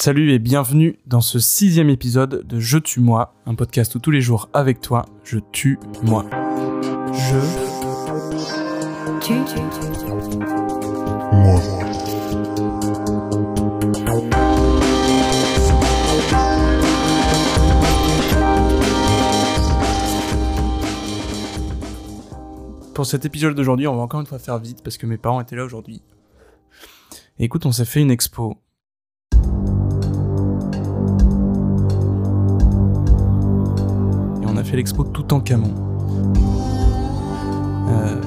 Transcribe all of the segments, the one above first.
Salut et bienvenue dans ce sixième épisode de Je tue moi, un podcast où tous les jours avec toi, je tue moi. Je Tu, tu, tu, tu. Moi. Pour cet épisode d'aujourd'hui, on va encore une fois faire vite parce que mes parents étaient là aujourd'hui. Écoute, on s'est fait une expo. Fait l'expo Toutankhamon. Euh,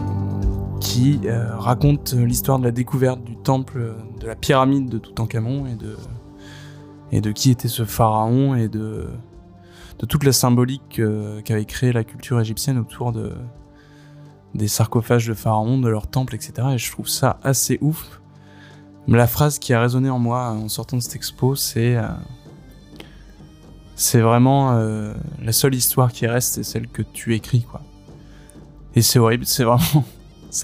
qui euh, raconte l'histoire de la découverte du temple de la pyramide de Toutankhamon et de, et de qui était ce pharaon et de, de toute la symbolique euh, qu'avait créé la culture égyptienne autour de, des sarcophages de pharaons, de leur temple, etc. Et je trouve ça assez ouf. Mais la phrase qui a résonné en moi en sortant de cette expo, c'est euh, c'est vraiment euh, la seule histoire qui reste, c'est celle que tu écris, quoi. Et c'est horrible, c'est vraiment.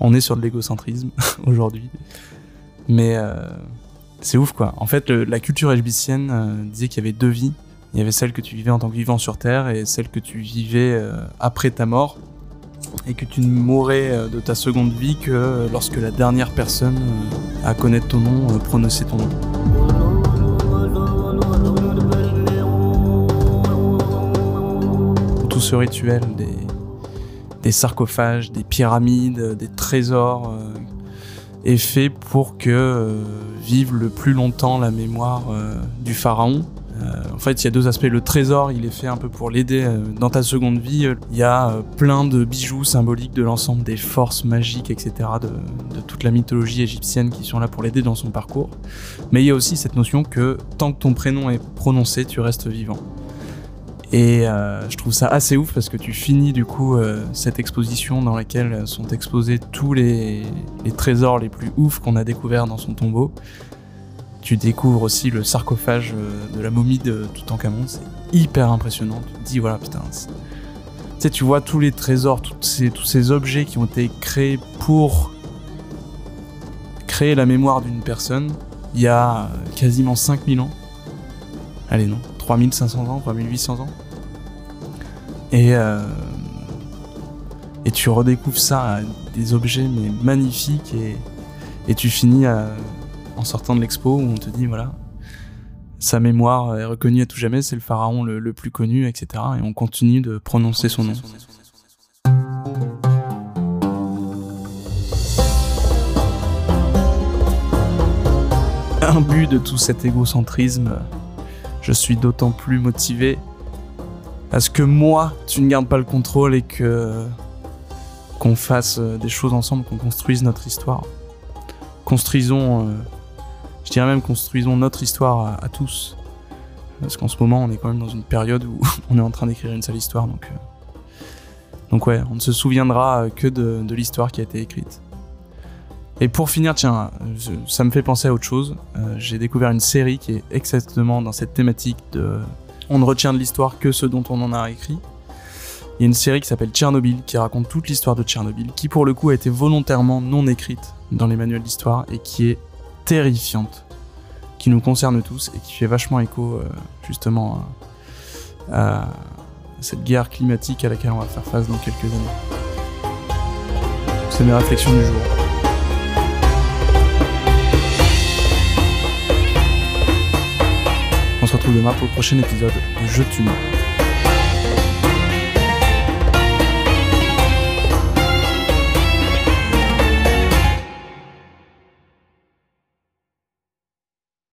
On est sur de l'égocentrisme aujourd'hui, mais euh, c'est ouf, quoi. En fait, la culture égyptienne euh, disait qu'il y avait deux vies. Il y avait celle que tu vivais en tant que vivant sur Terre et celle que tu vivais après ta mort et que tu ne mourrais euh, de ta seconde vie que lorsque la dernière personne à connaître ton nom prononçait ton nom. Ce rituel des, sarcophages, des pyramides, des trésors euh, est fait pour que euh, vive le plus longtemps la mémoire euh, du pharaon. En fait, il y a deux aspects. Le trésor, il est fait un peu pour l'aider dans ta seconde vie. Il y a plein de bijoux symboliques de l'ensemble des forces magiques, etc., de, de toute la mythologie égyptienne qui sont là pour l'aider dans son parcours. Mais il y a aussi cette notion que tant que ton prénom est prononcé, tu restes vivant. Et euh, je trouve ça assez ouf parce que tu finis du coup euh, cette exposition dans laquelle sont exposés tous les, trésors les plus oufs qu'on a découverts dans son tombeau. Tu découvres aussi le sarcophage euh, de la momie de Toutankhamon, c'est hyper impressionnant. Tu te dis voilà putain, tu sais tu vois tous les trésors, toutes ces, tous ces objets qui ont été créés pour créer la mémoire d'une personne il y a quasiment 5000 ans. Allez non, 3500 ans, 3800 ans. Et, euh, et tu redécouvres ça, des objets mais magnifiques, et, et tu finis à- en sortant de l'expo où on te dit voilà, sa mémoire est reconnue à tout jamais, c'est le pharaon le, plus connu, etc. Et on continue de prononcer son nom. Imbu de tout cet égocentrisme, je suis d'autant plus motivé à ce que moi, tu ne gardes pas le contrôle et que qu'on fasse euh, des choses ensemble, qu'on construise notre histoire. Construisons, euh, je dirais même construisons notre histoire à, tous. Parce qu'en ce moment, on est quand même dans une période où on est en train d'écrire une seule histoire, donc euh, donc ouais, on ne se souviendra que de l'histoire qui a été écrite. Et pour finir, tiens, ça me fait penser à autre chose. Euh, J'ai découvert une série qui est exactement dans cette thématique de on ne retient de l'histoire que ce dont on en a écrit. Il y a une série qui s'appelle Tchernobyl, qui raconte toute l'histoire de Tchernobyl, qui pour le coup a été volontairement non écrite dans les manuels d'histoire et qui est terrifiante, qui nous concerne tous et qui fait vachement écho euh, justement à cette guerre climatique à laquelle on va faire face dans quelques années. C'est mes réflexions du jour. Se retrouve demain pour le prochain épisode de Je.